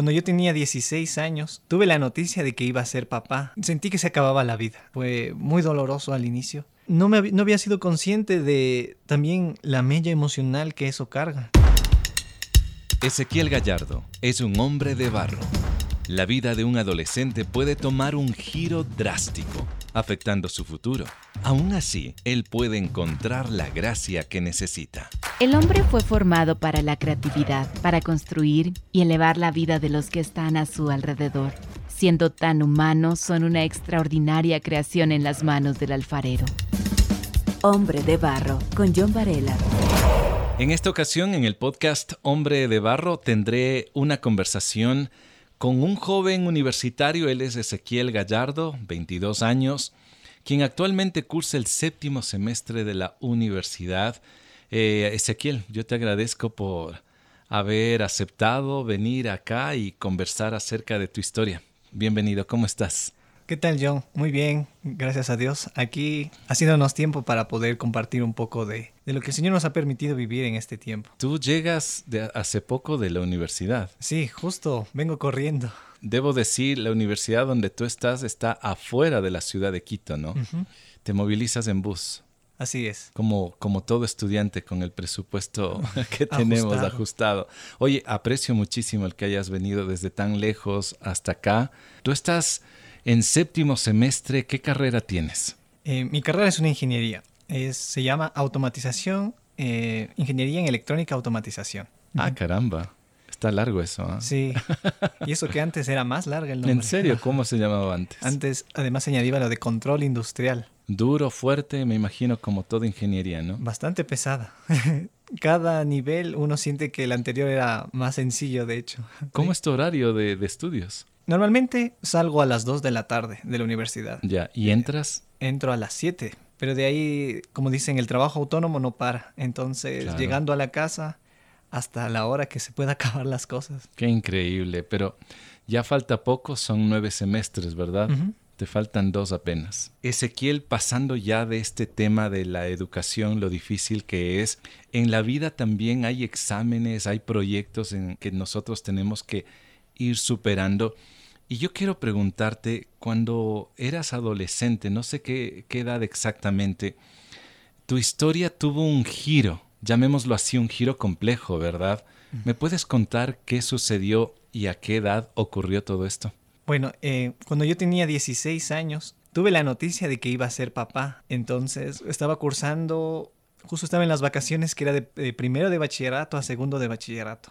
Cuando yo tenía 16 años, tuve la noticia de que iba a ser papá. Sentí que se acababa la vida. Fue muy doloroso al inicio. No, me, no había sido consciente de también la mella emocional que eso carga. Ezequiel Gallardo es un hombre de barro. La vida de un adolescente puede tomar un giro drástico, afectando su futuro. Aún así, él puede encontrar la gracia que necesita. El hombre fue formado para la creatividad, para construir y elevar la vida de los que están a su alrededor. Siendo tan humanos, son una extraordinaria creación en las manos del alfarero. Hombre de Barro, con John Varela. En esta ocasión, en el podcast Hombre de Barro, tendré una conversación con un joven universitario. Él es Ezequiel Gallardo, 22 años, quien actualmente cursa el séptimo semestre de la universidad. Eh, Ezequiel, yo te agradezco por haber aceptado venir acá y conversar acerca de tu historia. Bienvenido, ¿cómo estás? ¿Qué tal, John? Muy bien, gracias a Dios. Aquí haciéndonos tiempo para poder compartir un poco de, de, lo que el Señor nos ha permitido vivir en este tiempo. Tú llegas de hace poco de la universidad. Sí, justo, vengo corriendo. Debo decir, la universidad donde tú estás está afuera de la ciudad de Quito, ¿no? Uh -huh. Te movilizas en bus. Así es. Como, como todo estudiante con el presupuesto que tenemos ajustado. ajustado. Oye, aprecio muchísimo el que hayas venido desde tan lejos hasta acá. Tú estás en séptimo semestre, ¿qué carrera tienes? Eh, mi carrera es una ingeniería. Es, se llama automatización, eh, ingeniería en electrónica automatización. Ah, caramba. Está largo eso. ¿eh? Sí. Y eso que antes era más largo el nombre. ¿En serio? ¿Cómo se llamaba antes? Antes, además, se añadía lo de control industrial. Duro, fuerte, me imagino como toda ingeniería, ¿no? Bastante pesada. Cada nivel uno siente que el anterior era más sencillo, de hecho. ¿Cómo es tu horario de, de estudios? Normalmente salgo a las 2 de la tarde de la universidad. Ya, ¿y entras? Entro a las 7, pero de ahí, como dicen, el trabajo autónomo no para. Entonces, claro. llegando a la casa hasta la hora que se pueda acabar las cosas. Qué increíble, pero ya falta poco, son nueve semestres, ¿verdad? Uh -huh. Te faltan dos apenas. Ezequiel, pasando ya de este tema de la educación, lo difícil que es, en la vida también hay exámenes, hay proyectos en que nosotros tenemos que ir superando. Y yo quiero preguntarte, cuando eras adolescente, no sé qué, qué, edad exactamente, tu historia tuvo un giro, llamémoslo así, un giro complejo, ¿verdad? ¿Me puedes contar qué sucedió y a qué edad ocurrió todo esto? Bueno, eh, cuando yo tenía 16 años, tuve la noticia de que iba a ser papá. Entonces estaba cursando, justo estaba en las vacaciones que era de, de primero de bachillerato a segundo de bachillerato.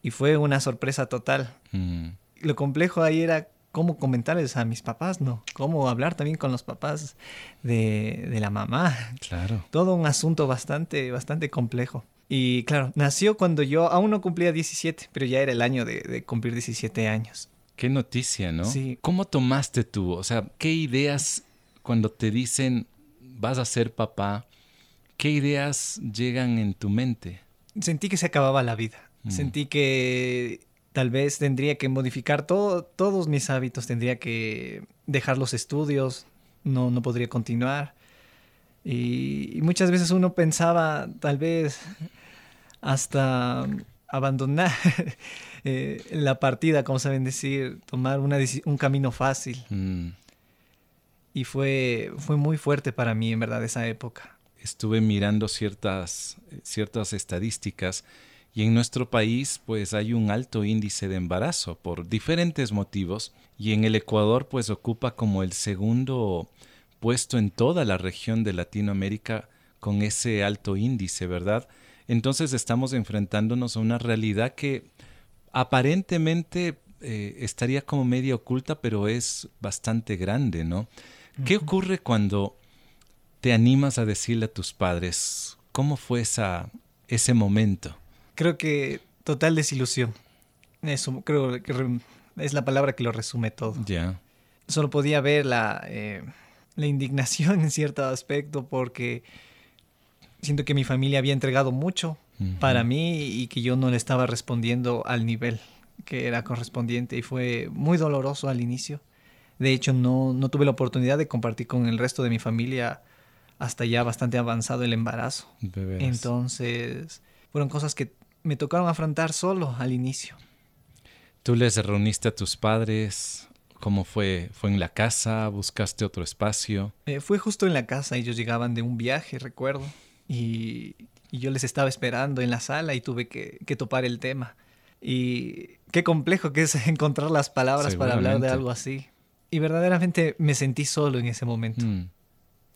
Y fue una sorpresa total. Mm. Lo complejo ahí era cómo comentarles a mis papás, ¿no? Cómo hablar también con los papás de, de, la mamá. Claro. Todo un asunto bastante, bastante complejo. Y claro, nació cuando yo aún no cumplía 17, pero ya era el año de, de cumplir 17 años. Qué noticia, ¿no? Sí. ¿Cómo tomaste tú? O sea, ¿qué ideas cuando te dicen vas a ser papá? ¿Qué ideas llegan en tu mente? Sentí que se acababa la vida. Mm. Sentí que tal vez tendría que modificar todo, todos mis hábitos, tendría que dejar los estudios, no, no podría continuar. Y, y muchas veces uno pensaba tal vez hasta abandonar eh, la partida, como saben decir, tomar una, un camino fácil. Mm. Y fue, fue muy fuerte para mí, en verdad, esa época. Estuve mirando ciertas, ciertas estadísticas y en nuestro país pues hay un alto índice de embarazo por diferentes motivos y en el Ecuador pues ocupa como el segundo puesto en toda la región de Latinoamérica con ese alto índice, ¿verdad? Entonces estamos enfrentándonos a una realidad que aparentemente eh, estaría como media oculta, pero es bastante grande, ¿no? Uh -huh. ¿Qué ocurre cuando te animas a decirle a tus padres cómo fue esa, ese momento? Creo que total desilusión. Eso creo que es la palabra que lo resume todo. Ya. Yeah. Solo podía ver la, eh, la indignación en cierto aspecto porque siento que mi familia había entregado mucho uh -huh. para mí y que yo no le estaba respondiendo al nivel que era correspondiente y fue muy doloroso al inicio. De hecho, no, no tuve la oportunidad de compartir con el resto de mi familia hasta ya bastante avanzado el embarazo. Entonces, fueron cosas que me tocaron afrontar solo al inicio. ¿Tú les reuniste a tus padres? ¿Cómo fue? ¿Fue en la casa? ¿Buscaste otro espacio? Eh, fue justo en la casa, ellos llegaban de un viaje, recuerdo, y, y yo les estaba esperando en la sala y tuve que, que topar el tema. Y qué complejo que es encontrar las palabras para hablar de algo así. Y verdaderamente me sentí solo en ese momento. Mm.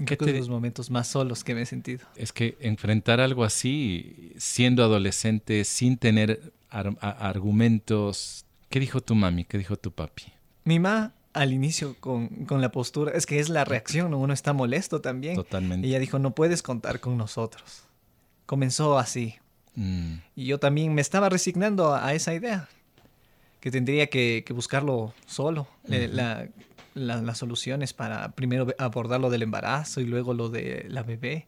¿Qué te... de los momentos más solos que me he sentido. Es que enfrentar algo así, siendo adolescente, sin tener argumentos. ¿Qué dijo tu mami? ¿Qué dijo tu papi? Mi mamá al inicio con, con, la postura, es que es la reacción, uno está molesto también. Totalmente. Y ella dijo, no puedes contar con nosotros. Comenzó así. Mm. Y yo también me estaba resignando a, esa idea, que tendría que, que buscarlo solo, eh, la, las soluciones para primero abordar lo del embarazo y luego lo de la bebé.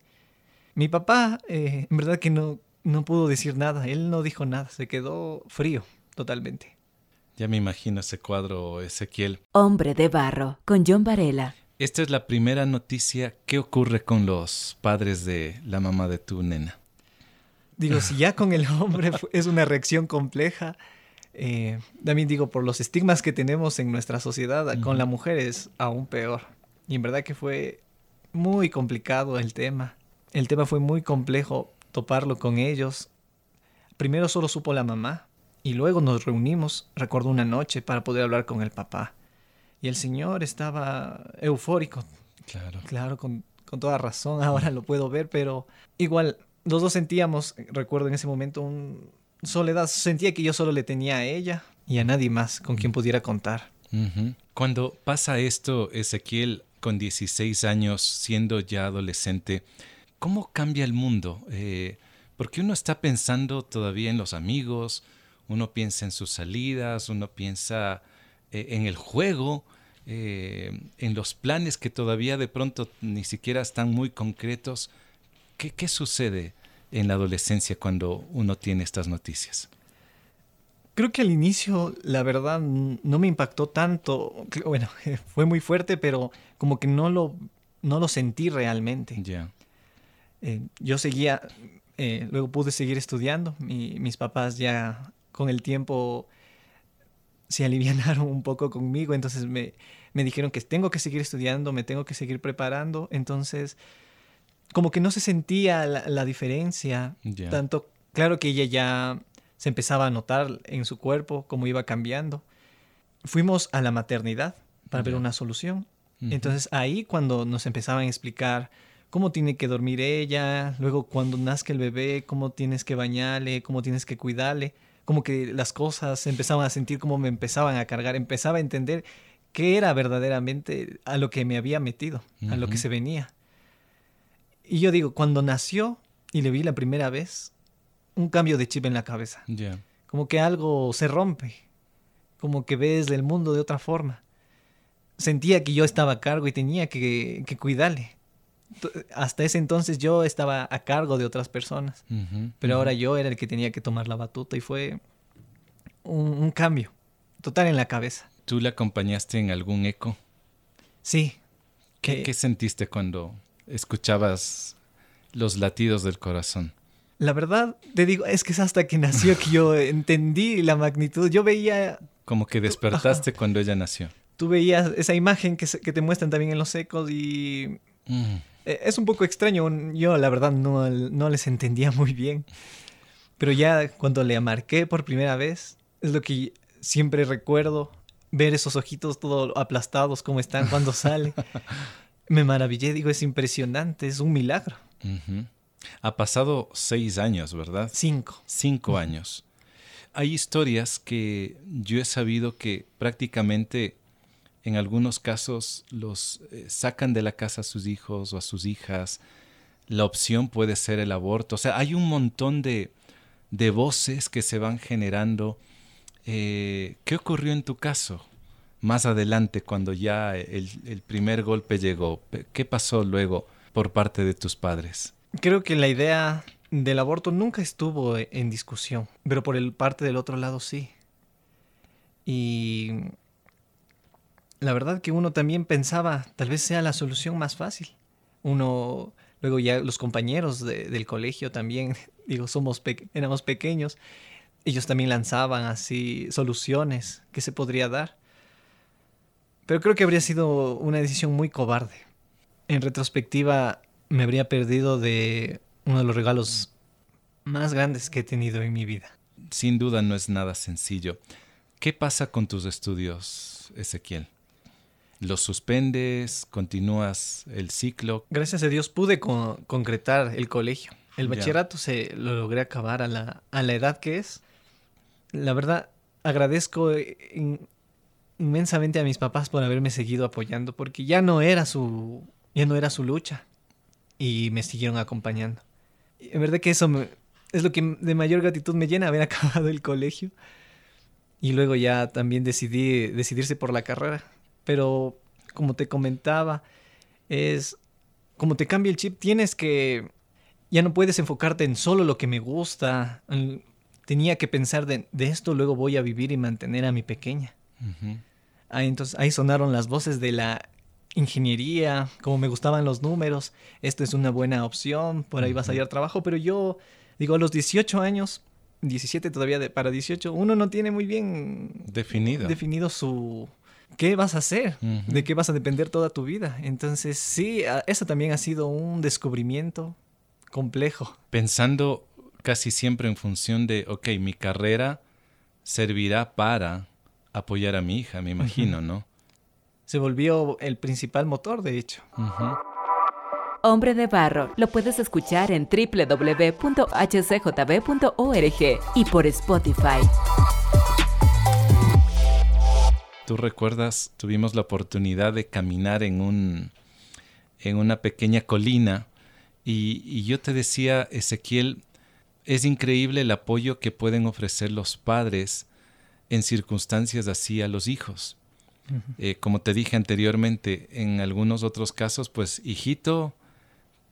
Mi papá, eh, en verdad que no, no pudo decir nada, él no dijo nada, se quedó frío totalmente. Ya me imagino ese cuadro, Ezequiel. Hombre de barro, con John Varela. Esta es la primera noticia. ¿Qué ocurre con los padres de la mamá de tu nena? Digo, si ya con el hombre es una reacción compleja, eh, también digo, por los estigmas que tenemos en nuestra sociedad, con la mujer es aún peor. Y en verdad que fue muy complicado el tema. El tema fue muy complejo toparlo con ellos. Primero solo supo la mamá y luego nos reunimos, recuerdo una noche, para poder hablar con el papá. Y el señor estaba eufórico. Claro. Claro, con, con toda razón, ahora lo puedo ver, pero igual los dos sentíamos, recuerdo en ese momento, un, soledad. Sentía que yo solo le tenía a ella y a nadie más con quien pudiera contar. Cuando pasa esto, Ezequiel, con 16 años, siendo ya adolescente, ¿cómo cambia el mundo? Eh, porque uno está pensando todavía en los amigos, uno piensa en sus salidas, uno piensa eh, en el juego, eh, en los planes que todavía de pronto ni siquiera están muy concretos. ¿Qué, qué sucede en la adolescencia cuando uno tiene estas noticias? Creo que al inicio, la verdad, no me impactó tanto. Bueno, fue muy fuerte, pero como que no lo, no lo sentí realmente. Ya. Eh, yo seguía, eh, luego pude seguir estudiando. mis papás ya con el tiempo se alivianaron un poco conmigo, entonces me, me dijeron que tengo que seguir estudiando, me tengo que seguir preparando. Entonces como que no se sentía la, diferencia. Tanto, claro que ella ya se empezaba a notar en su cuerpo cómo iba cambiando. Fuimos a la maternidad para ver una solución. Entonces ahí cuando nos empezaban a explicar cómo tiene que dormir ella, luego cuando nazca el bebé, cómo tienes que bañarle, cómo tienes que cuidarle, como que las cosas empezaban a sentir como me empezaban a cargar, empezaba a entender qué era verdaderamente a lo que me había metido, a lo que se venía. Y yo digo, cuando nació y le vi la primera vez, un cambio de chip en la cabeza. Como que algo se rompe. Como que ves el mundo de otra forma. Sentía que yo estaba a cargo y tenía que, cuidarle. Hasta ese entonces yo estaba a cargo de otras personas. pero ahora yo era el que tenía que tomar la batuta y fue un, cambio total en la cabeza. ¿Tú le acompañaste en algún eco? Sí. ¿Qué, ¿Qué sentiste cuando escuchabas los latidos del corazón? La verdad, te digo, es que es hasta que nació que yo entendí la magnitud. Yo veía... Como que despertaste cuando ella nació. Tú veías esa imagen que, que te muestran también en los ecos y... Mm. E, es un poco extraño. Yo, la verdad, no, no les entendía muy bien. Pero ya cuando le marqué por primera vez, es lo que siempre recuerdo. Ver esos ojitos todos aplastados como están cuando sale. me maravillé, digo, es impresionante, es un milagro. Ha pasado seis años, ¿verdad? Cinco. Cinco años. Hay historias que yo he sabido que prácticamente en algunos casos los eh, sacan de la casa a sus hijos o a sus hijas. La opción puede ser el aborto. O sea, hay un montón de, de voces que se van generando. Eh, ¿Qué ocurrió en tu caso? Más adelante, cuando ya el, primer golpe llegó? ¿Qué pasó luego por parte de tus padres? Creo que la idea del aborto nunca estuvo en discusión, pero por el parte del otro lado sí. Y la verdad que uno también pensaba, tal vez sea la solución más fácil. Uno, luego ya los compañeros del colegio también, digo, somos éramos pequeños, ellos también lanzaban así soluciones que se podría dar. Pero creo que habría sido una decisión muy cobarde. En retrospectiva, me habría perdido de uno de los regalos más grandes que he tenido en mi vida. Sin duda no es nada sencillo. ¿Qué pasa con tus estudios, Ezequiel? ¿Los suspendes? ¿Continúas el ciclo? Gracias a Dios pude concretar el colegio. El bachillerato se lo logré acabar a la, a la edad que es. La verdad, agradezco inmensamente a mis papás por haberme seguido apoyando, porque ya no era su, ya no era su lucha y me siguieron acompañando. en verdad que eso es lo que de mayor gratitud me llena haber acabado el colegio y luego ya también decidí decidirse por la carrera. Pero como te comentaba, es como te cambia el chip, tienes que ya no puedes enfocarte en solo lo que me gusta. Tenía que pensar de, esto luego voy a vivir y mantener a mi pequeña. Ahí, entonces ahí sonaron las voces de la ingeniería, como me gustaban los números, esto es una buena opción, por ahí vas a hallar trabajo, pero yo digo, a los 18 años, 17 todavía de, para 18, uno no tiene muy bien definido, definido su... ¿Qué vas a hacer? ¿De qué vas a depender toda tu vida? Entonces, sí, eso también ha sido un descubrimiento complejo. Pensando casi siempre en función de, ok, mi carrera servirá para apoyar a mi hija, me imagino, ¿no? Se volvió el principal motor, de hecho. Hombre de Barro lo puedes escuchar en www.hcjb.org y por Spotify. Tú recuerdas, tuvimos la oportunidad de caminar en un en una pequeña colina y, yo te decía, Ezequiel, es increíble el apoyo que pueden ofrecer los padres en circunstancias así a los hijos. Eh, como te dije anteriormente, en algunos otros casos, pues, hijito,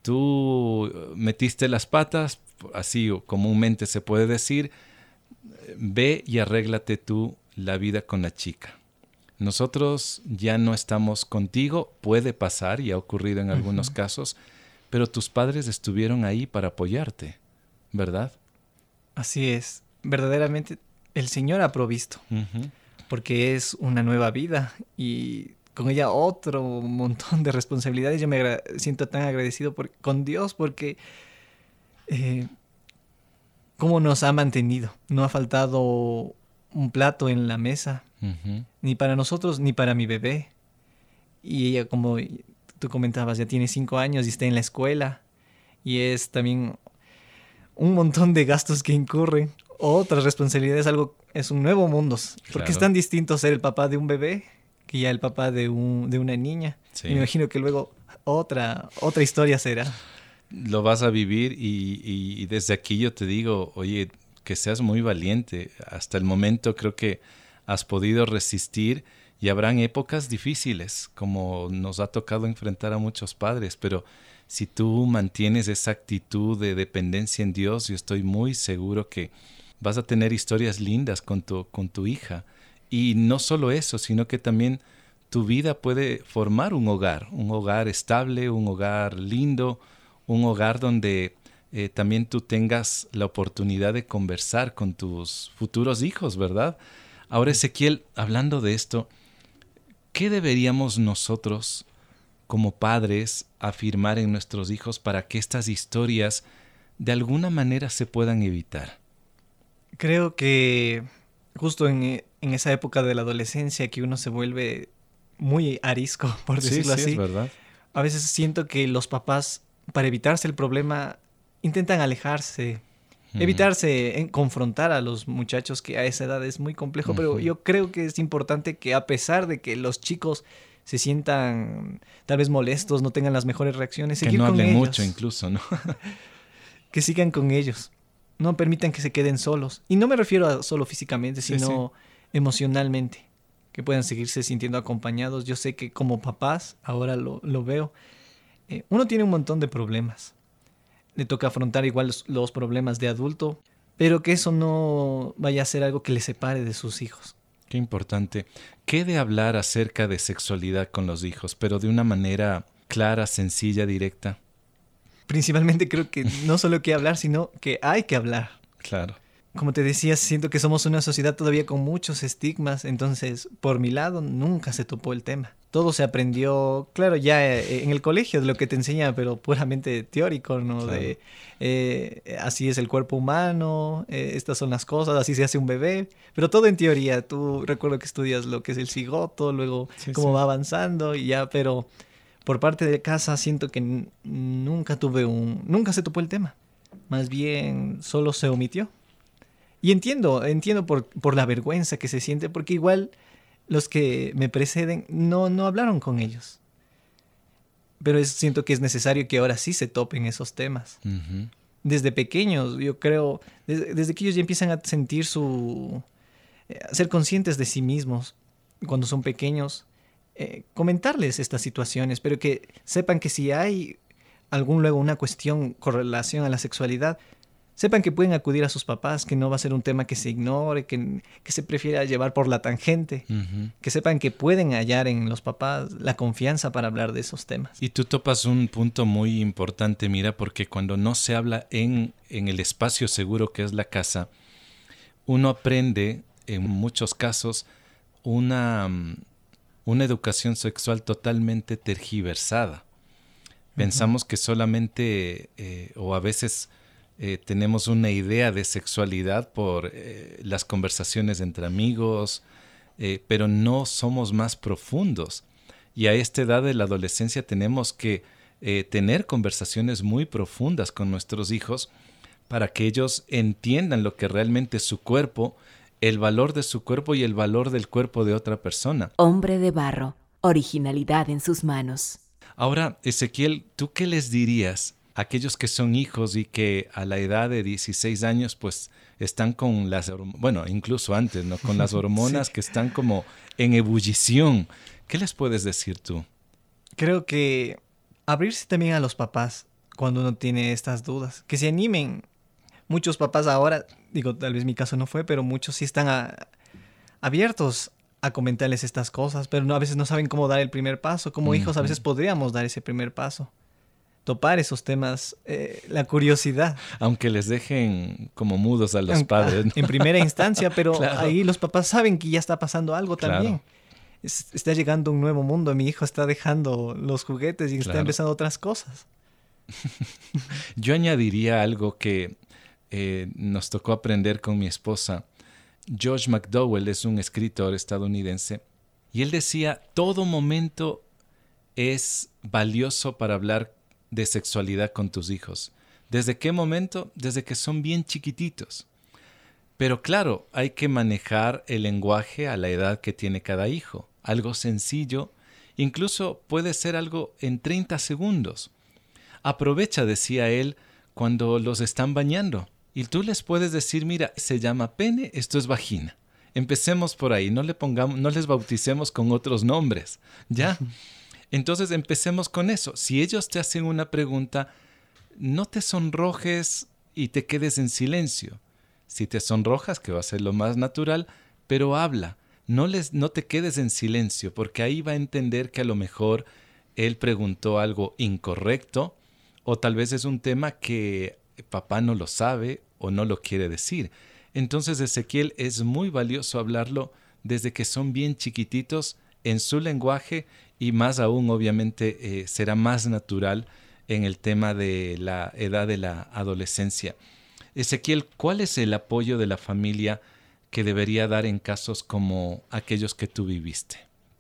tú metiste las patas, así comúnmente se puede decir, ve y arréglate tú la vida con la chica. Nosotros ya no estamos contigo, puede pasar y ha ocurrido en algunos casos, pero tus padres estuvieron ahí para apoyarte, ¿verdad? Así es, verdaderamente el Señor ha provisto, porque es una nueva vida y con ella otro montón de responsabilidades. Yo me siento tan agradecido con Dios porque eh, cómo nos ha mantenido. No ha faltado un plato en la mesa, ni para nosotros ni para mi bebé. Y ella, como tú comentabas, ya tiene cinco años y está en la escuela. Y es también un montón de gastos que incurren. Otras responsabilidades, algo, es un nuevo mundo. Porque es tan distinto ser el papá de un bebé que ya el papá de, un, de una niña. Me imagino que luego otra, otra historia será. Lo vas a vivir y, y desde aquí yo te digo, oye, que seas muy valiente. Hasta el momento creo que has podido resistir y habrán épocas difíciles, como nos ha tocado enfrentar a muchos padres, pero si tú mantienes esa actitud de dependencia en Dios, yo estoy muy seguro que vas a tener historias lindas con tu, con tu hija. Y no solo eso, sino que también tu vida puede formar un hogar, un hogar estable, un hogar lindo, un hogar donde eh, también tú tengas la oportunidad de conversar con tus futuros hijos, ¿verdad? Ahora, Ezequiel, hablando de esto, ¿Qué deberíamos nosotros como padres afirmar en nuestros hijos para que estas historias de alguna manera se puedan evitar? Creo que justo en, esa época de la adolescencia que uno se vuelve muy arisco, por decirlo así. verdad. A veces siento que los papás, para evitarse el problema, intentan alejarse, evitarse en confrontar a los muchachos que a esa edad es muy complejo, pero yo creo que es importante que a pesar de que los chicos se sientan tal vez molestos, no tengan las mejores reacciones, que no hablen mucho incluso, ¿no? que sigan con ellos. No permitan que se queden solos. Y no me refiero a solo físicamente, sino emocionalmente. Que puedan seguirse sintiendo acompañados. Yo sé que como papás, ahora lo, veo, eh, uno tiene un montón de problemas le toca afrontar igual los, problemas de adulto, pero que eso no vaya a ser algo que le separe de sus hijos. Qué importante. ¿Qué de hablar acerca de sexualidad con los hijos, pero de una manera clara, sencilla, directa? Principalmente creo que no solo que hablar, sino que hay que hablar. Claro. como te decía, siento que somos una sociedad todavía con muchos estigmas, entonces por mi lado nunca se topó el tema. Todo se aprendió, claro, ya eh, en el colegio de lo que te enseña, pero puramente teórico, ¿no? De eh, así es el cuerpo humano, eh, estas son las cosas, así se hace un bebé, pero todo en teoría. Tú recuerdo que estudias lo que es el cigoto, luego cómo va avanzando y ya, pero por parte de casa siento que nunca tuve un, nunca se topó el tema. Más bien solo se omitió. Y entiendo, entiendo por, por la vergüenza que se siente, porque igual los que me preceden no, no hablaron con ellos. Pero siento que es necesario que ahora sí se topen esos temas. Desde pequeños, yo creo, desde, que ellos ya empiezan a sentir su... Eh, a ser conscientes de sí mismos cuando son pequeños, eh, comentarles estas situaciones, pero que sepan que si hay algún luego una cuestión con relación a la sexualidad, sepan que pueden acudir a sus papás, que no va a ser un tema que se ignore, que, que se prefiera llevar por la tangente, que sepan que pueden hallar en los papás la confianza para hablar de esos temas. Y tú topas un punto muy importante, mira, porque cuando no se habla en, en el espacio seguro que es la casa, uno aprende en muchos casos una, una educación sexual totalmente tergiversada. Pensamos que solamente, eh, o a veces eh, tenemos una idea de sexualidad por eh, las conversaciones entre amigos, pero no somos más profundos. Y a esta edad de la adolescencia tenemos que tener conversaciones muy profundas con nuestros hijos para que ellos entiendan lo que realmente es su cuerpo, el valor de su cuerpo y el valor del cuerpo de otra persona. Hombre de barro, originalidad en sus manos. Ahora, Ezequiel, ¿tú qué les dirías aquellos que son hijos y que a la edad de 16 años pues están con las, bueno, incluso antes, ¿no? Con las hormonas que están como en ebullición. ¿Qué les puedes decir tú? Creo que abrirse también a los papás cuando uno tiene estas dudas, que se animen. Muchos papás ahora, digo, tal vez mi caso no fue, pero muchos sí están abiertos a comentarles estas cosas, pero no, a veces no saben cómo dar el primer paso. Como hijos a veces podríamos dar ese primer paso topar esos temas, eh, la curiosidad. Aunque les dejen como mudos a los padres. En primera instancia, pero ahí los papás saben que ya está pasando algo también. está llegando un nuevo mundo, mi hijo está dejando los juguetes y está empezando otras cosas. Yo añadiría algo que eh, nos tocó aprender con mi esposa. George McDowell es un escritor estadounidense y él decía, todo momento es valioso para hablar de sexualidad con tus hijos. ¿Desde qué momento? Desde que son bien chiquititos. Pero claro, hay que manejar el lenguaje a la edad que tiene cada hijo. Algo sencillo, incluso puede ser algo en 30 segundos. Aprovecha, decía él, cuando los están bañando. Y tú les puedes decir, mira, se llama pene, esto es vagina. Empecemos por ahí, no le pongamos, no les bauticemos con otros nombres, ¿ya? Entonces empecemos con eso. Si ellos te hacen una pregunta, no te sonrojes y te quedes en silencio. Si te sonrojas, que va a ser lo más natural, pero habla. No, les, no te quedes en silencio, porque ahí va a entender que a lo mejor él preguntó algo incorrecto o tal vez es un tema que papá no lo sabe o no lo quiere decir. Entonces Ezequiel es muy valioso hablarlo desde que son bien chiquititos en su lenguaje y más aún obviamente eh, será más natural en el tema de la edad de la adolescencia. Ezequiel, ¿cuál es el apoyo de la familia que debería dar en casos como aquellos que tú viviste?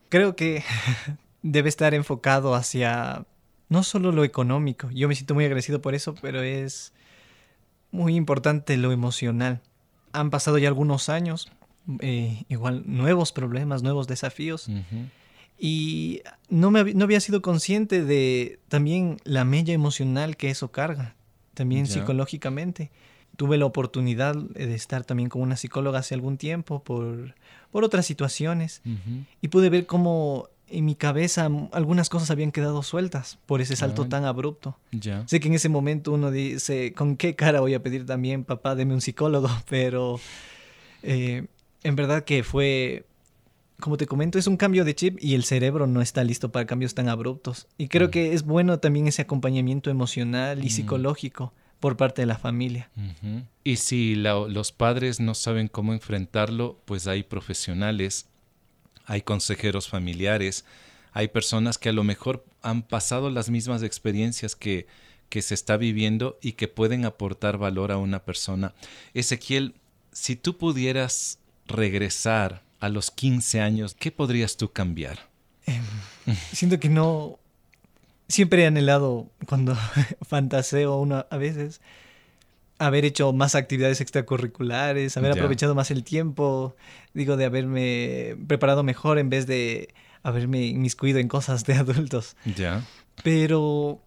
Creo que debe estar enfocado hacia no solo lo económico, yo me siento muy agradecido por eso, pero es muy importante lo emocional. Han pasado ya algunos años, eh, igual nuevos problemas, nuevos desafíos. Y no, me, no había sido consciente de también la mella emocional que eso carga, también psicológicamente. Tuve la oportunidad de estar también con una psicóloga hace algún tiempo por, por otras situaciones y pude ver cómo en mi cabeza algunas cosas habían quedado sueltas por ese salto tan abrupto. Sé que en ese momento uno dice, ¿con qué cara voy a pedir también, papá, deme un psicólogo? Pero eh, en verdad que fue como te comento, es un cambio de chip y el cerebro no está listo para cambios tan abruptos. Y creo que es bueno también ese acompañamiento emocional y mm. psicológico por parte de la familia. Y si los padres no saben cómo enfrentarlo, pues hay profesionales, hay consejeros familiares, hay personas que a lo mejor han pasado las mismas experiencias que, que se está viviendo y que pueden aportar valor a una persona. Ezequiel, si tú pudieras regresar a los 15 años, ¿qué podrías tú cambiar? Em, siento que no... Siempre he anhelado, cuando fantaseo uno a veces, haber hecho más actividades extracurriculares, haber aprovechado más el tiempo, digo, de haberme preparado mejor en vez de haberme inmiscuido en cosas de adultos. Ya. Pero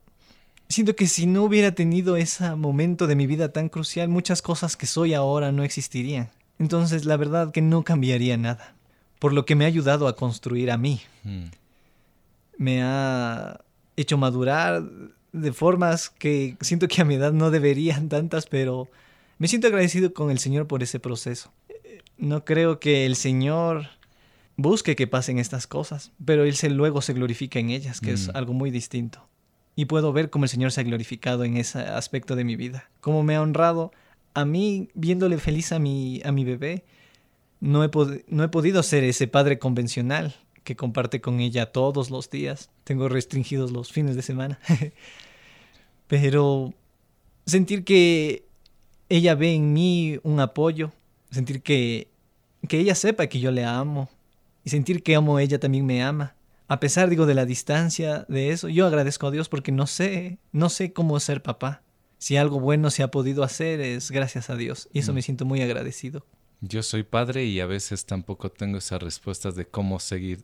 siento que si no hubiera tenido ese momento de mi vida tan crucial, muchas cosas que soy ahora no existirían. Entonces, la verdad que no cambiaría nada. Por lo que me ha ayudado a construir a mí. Mm. Me ha hecho madurar de formas que siento que a mi edad no deberían tantas, pero me siento agradecido con el Señor por ese proceso. No creo que el Señor busque que pasen estas cosas, pero Él se, luego se glorifica en ellas, que es mm. algo muy distinto. Y puedo ver cómo el Señor se ha glorificado en ese aspecto de mi vida, cómo me ha honrado a mí viéndole feliz a mi, a mi bebé. No he, no he podido ser ese padre convencional que comparte con ella todos los días. Tengo restringidos los fines de semana. Pero sentir que ella ve en mí un apoyo, sentir que, que ella sepa que yo le amo y sentir que amo a ella también me ama. A pesar, digo, de la distancia de eso, yo agradezco a Dios porque no sé, no sé cómo ser papá. Si algo bueno se ha podido hacer es gracias a Dios y eso mm. me siento muy agradecido. Yo soy padre y a veces tampoco tengo esas respuestas de cómo seguir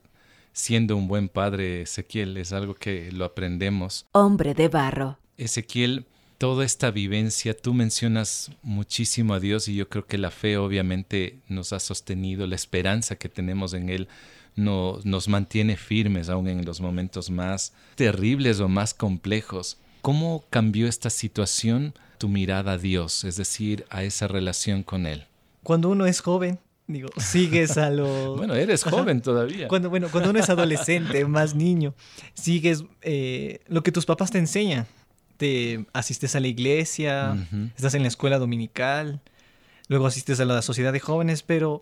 siendo un buen padre, Ezequiel. Es algo que lo aprendemos. Hombre de barro. Ezequiel, toda esta vivencia, tú mencionas muchísimo a Dios y yo creo que la fe obviamente nos ha sostenido, la esperanza que tenemos en Él no, nos mantiene firmes aún en los momentos más terribles o más complejos. ¿Cómo cambió esta situación tu mirada a Dios, es decir, a esa relación con Él? Cuando uno es joven, digo, sigues a lo... bueno, eres joven todavía. Cuando, bueno, cuando uno es adolescente, más niño, sigues eh, lo que tus papás te enseñan. Te asistes a la iglesia, estás en la escuela dominical, luego asistes a la sociedad de jóvenes, pero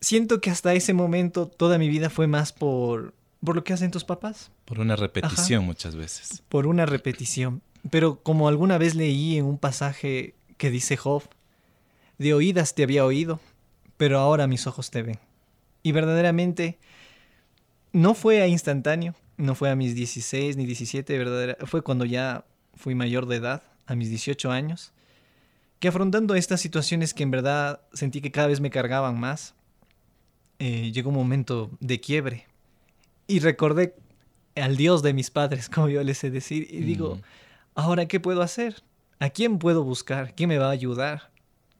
siento que hasta ese momento toda mi vida fue más por, por lo que hacen tus papás. Por una repetición muchas veces. Por una repetición. Pero como alguna vez leí en un pasaje que dice Job, de oídas te había oído, pero ahora mis ojos te ven. Y verdaderamente no fue a instantáneo, no fue a mis 16 ni 17, verdadera, fue cuando ya fui mayor de edad, a mis 18 años, que afrontando estas situaciones que en verdad sentí que cada vez me cargaban más, eh, llegó un momento de quiebre. Y recordé al Dios de mis padres, como yo les sé decir, y digo, ahora, ¿qué puedo hacer? ¿A quién puedo buscar? ¿Quién me va a ayudar?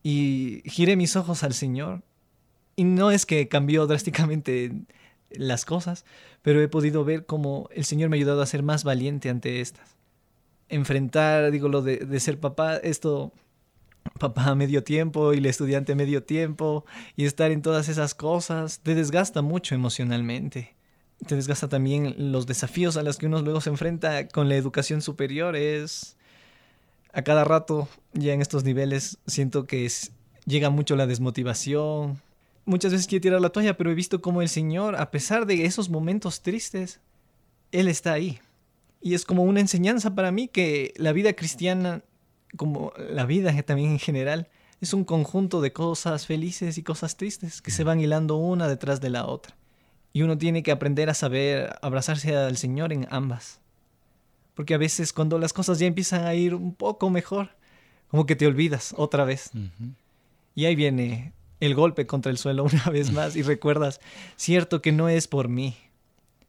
Y giré mis ojos al Señor. Y no es que cambió drásticamente las cosas, pero he podido ver cómo el Señor me ha ayudado a ser más valiente ante estas. Enfrentar, digo, lo de, ser papá, esto papá a medio tiempo y el estudiante a medio tiempo y estar en todas esas cosas te desgasta mucho emocionalmente. Te desgasta también los desafíos a los que uno luego se enfrenta con la educación superior. Es a cada rato ya en estos niveles siento que llega mucho la desmotivación. Muchas veces quiero tirar la toalla, pero he visto cómo el Señor, a pesar de esos momentos tristes, Él está ahí. Y es como una enseñanza para mí que la vida cristiana como la vida también en general, es un conjunto de cosas felices y cosas tristes que se van hilando una detrás de la otra. Y uno tiene que aprender a saber abrazarse al Señor en ambas. Porque a veces cuando las cosas ya empiezan a ir un poco mejor, como que te olvidas otra vez. Y ahí viene el golpe contra el suelo una vez más y recuerdas, cierto que no es por mí.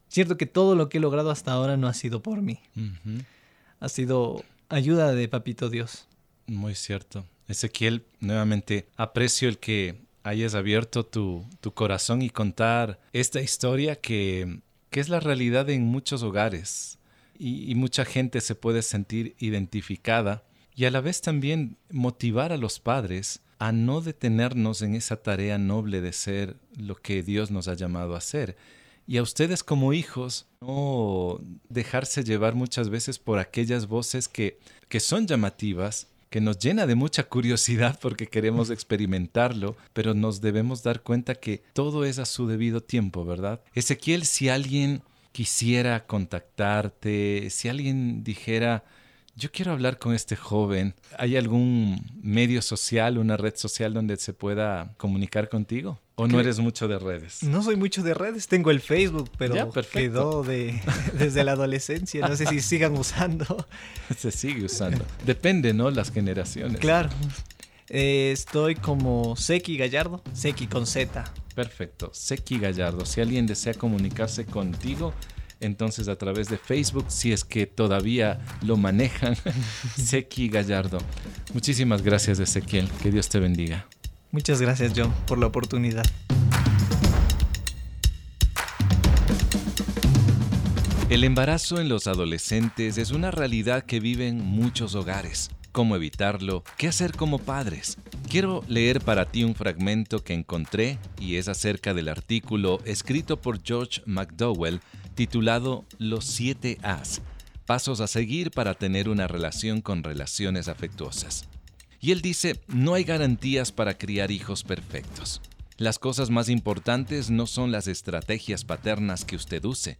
Cierto que todo lo que he logrado hasta ahora no ha sido por mí. Ha sido ayuda de Papito Dios. Muy cierto. Ezequiel, nuevamente aprecio el que hayas abierto tu, corazón y contar esta historia que, que, es la realidad en muchos hogares y, mucha gente se puede sentir identificada y a la vez también motivar a los padres a no detenernos en esa tarea noble de ser lo que Dios nos ha llamado a ser y a ustedes como hijos, no dejarse llevar muchas veces por aquellas voces que, que son llamativas, que nos llena de mucha curiosidad porque queremos experimentarlo, pero nos debemos dar cuenta que todo es a su debido tiempo, ¿verdad? Ezequiel, si alguien quisiera contactarte, si alguien dijera, yo quiero hablar con este joven, ¿hay algún medio social, una red social donde se pueda comunicar contigo? ¿O no eres mucho de redes? No soy mucho de redes, tengo el Facebook, pero quedó de, desde la adolescencia, no sé si sigan usando. Se sigue usando. Depende, ¿no? Las generaciones. Claro. Eh, estoy como Seki Gallardo, Seki con Z. Perfecto, Seki Gallardo. Si alguien desea comunicarse contigo, entonces a través de Facebook, si es que todavía lo manejan, Seki Gallardo. Muchísimas gracias, Ezequiel. Que Dios te bendiga. Muchas gracias, John, por la oportunidad. El embarazo en los adolescentes es una realidad que viven muchos hogares. ¿Cómo evitarlo? ¿Qué hacer como padres? Quiero leer para ti un fragmento que encontré y es acerca del artículo escrito por George McDowell titulado Los 7 As, pasos a seguir para tener una relación con relaciones afectuosas. Y él dice, no hay garantías para criar hijos perfectos. Las cosas más importantes no son las estrategias paternas que usted use.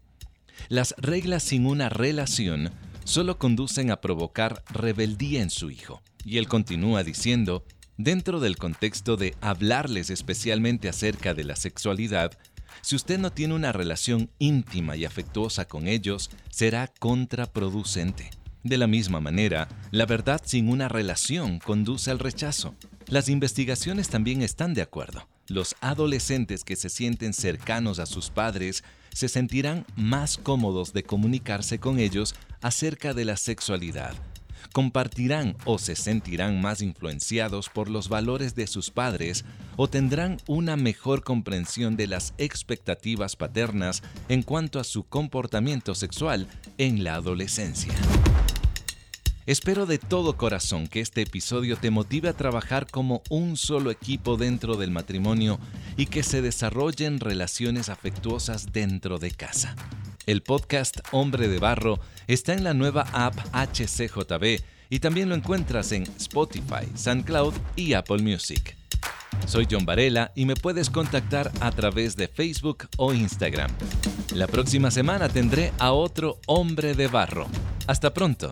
Las reglas sin una relación solo conducen a provocar rebeldía en su hijo. Y él continúa diciendo, dentro del contexto de hablarles especialmente acerca de la sexualidad, si usted no tiene una relación íntima y afectuosa con ellos, será contraproducente. De la misma manera, la verdad sin una relación conduce al rechazo. Las investigaciones también están de acuerdo. Los adolescentes que se sienten cercanos a sus padres se sentirán más cómodos de comunicarse con ellos acerca de la sexualidad, compartirán o se sentirán más influenciados por los valores de sus padres o tendrán una mejor comprensión de las expectativas paternas en cuanto a su comportamiento sexual en la adolescencia. Espero de todo corazón que este episodio te motive a trabajar como un solo equipo dentro del matrimonio y que se desarrollen relaciones afectuosas dentro de casa. El podcast Hombre de Barro está en la nueva app HCJB y también lo encuentras en Spotify, SoundCloud y Apple Music. Soy John Varela y me puedes contactar a través de Facebook o Instagram. La próxima semana tendré a otro Hombre de Barro. Hasta pronto.